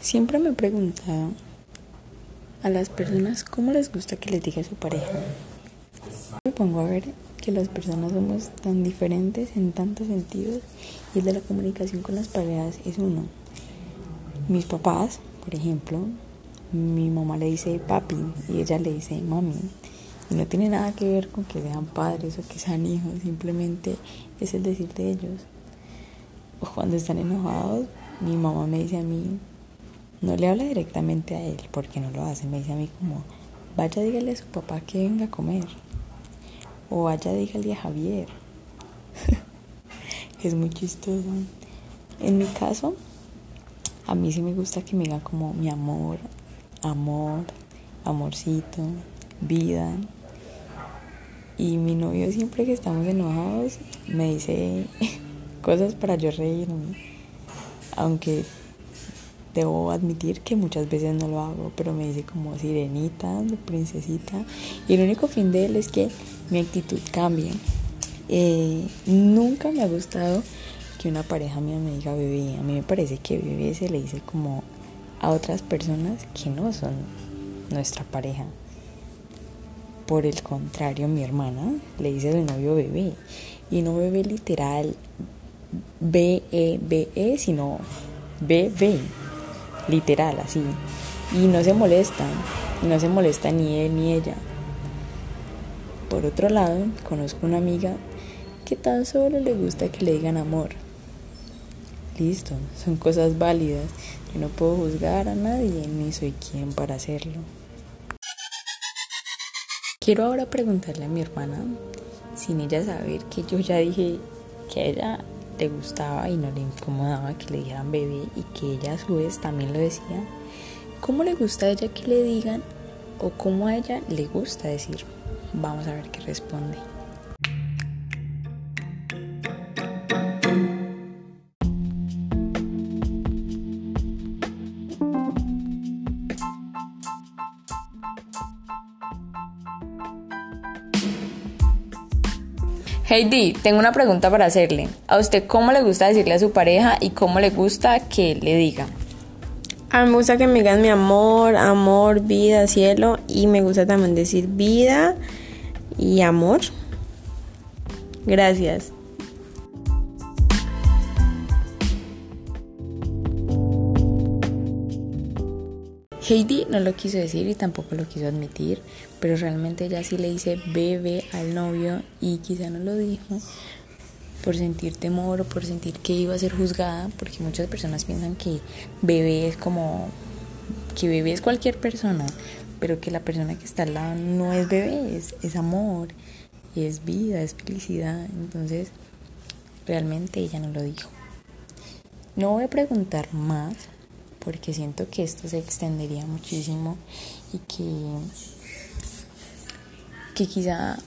Siempre me he preguntado a las personas cómo les gusta que les diga su pareja. Me pongo a ver que las personas somos tan diferentes en tantos sentidos y el de la comunicación con las parejas es uno. Mis papás, por ejemplo, mi mamá le dice papi y ella le dice mami. Y no tiene nada que ver con que sean padres o que sean hijos, simplemente es el decir de ellos. O cuando están enojados, mi mamá me dice a mí, no le habla directamente a él, porque no lo hace. Me dice a mí como, vaya dígale a su papá que venga a comer. O vaya dígale a Javier. es muy chistoso. En mi caso, a mí sí me gusta que me diga como mi amor, amor, amorcito, vida. Y mi novio siempre que estamos enojados me dice cosas para yo reírme. Aunque debo admitir que muchas veces no lo hago, pero me dice como sirenita, princesita. Y el único fin de él es que mi actitud cambie. Eh, nunca me ha gustado que una pareja mía me diga bebé. A mí me parece que bebé se le dice como a otras personas que no son nuestra pareja. Por el contrario, mi hermana le dice al novio bebé. Y no bebé literal B-E-B-E, sino bebé literal, así. Y no se molestan, no se molesta ni él ni ella. Por otro lado, conozco una amiga que tan solo le gusta que le digan amor. Listo, son cosas válidas. Yo no puedo juzgar a nadie, ni soy quien para hacerlo. Quiero ahora preguntarle a mi hermana, sin ella saber que yo ya dije que ella le gustaba y no le incomodaba que le dijeran bebé y que ella a su vez también lo decía, ¿cómo le gusta a ella que le digan o cómo a ella le gusta decir? Vamos a ver qué responde. Heidi, tengo una pregunta para hacerle. ¿A usted cómo le gusta decirle a su pareja y cómo le gusta que le diga? A mí me gusta que me digan mi amor, amor, vida, cielo. Y me gusta también decir vida y amor. Gracias. Heidi no lo quiso decir y tampoco lo quiso admitir, pero realmente ella sí le dice bebé al novio y quizá no lo dijo por sentir temor o por sentir que iba a ser juzgada, porque muchas personas piensan que bebé es como que bebé es cualquier persona, pero que la persona que está al lado no es bebé, es, es amor, es vida, es felicidad. Entonces, realmente ella no lo dijo. No voy a preguntar más porque siento que esto se extendería muchísimo y que, que quizá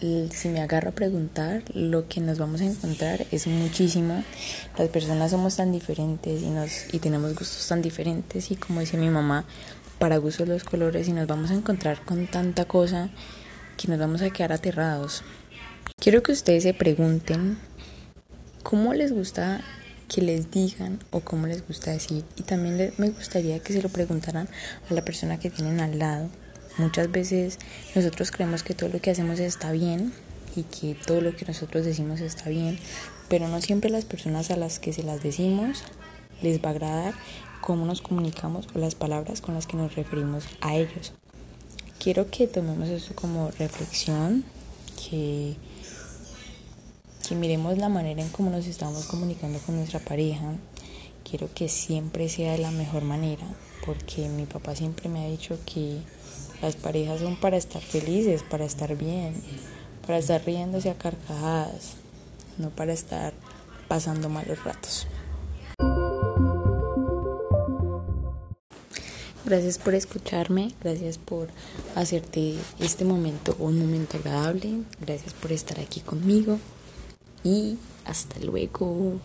si me agarro a preguntar, lo que nos vamos a encontrar es muchísimo. Las personas somos tan diferentes y, nos, y tenemos gustos tan diferentes y como dice mi mamá, para gusto los colores y nos vamos a encontrar con tanta cosa que nos vamos a quedar aterrados. Quiero que ustedes se pregunten cómo les gusta que les digan o cómo les gusta decir. Y también me gustaría que se lo preguntaran a la persona que tienen al lado. Muchas veces nosotros creemos que todo lo que hacemos está bien y que todo lo que nosotros decimos está bien, pero no siempre las personas a las que se las decimos les va a agradar cómo nos comunicamos o las palabras con las que nos referimos a ellos. Quiero que tomemos eso como reflexión, que que miremos la manera en cómo nos estamos comunicando con nuestra pareja. Quiero que siempre sea de la mejor manera, porque mi papá siempre me ha dicho que las parejas son para estar felices, para estar bien, para estar riéndose a carcajadas, no para estar pasando malos ratos. Gracias por escucharme, gracias por hacerte este momento un momento agradable, gracias por estar aquí conmigo y hasta luego.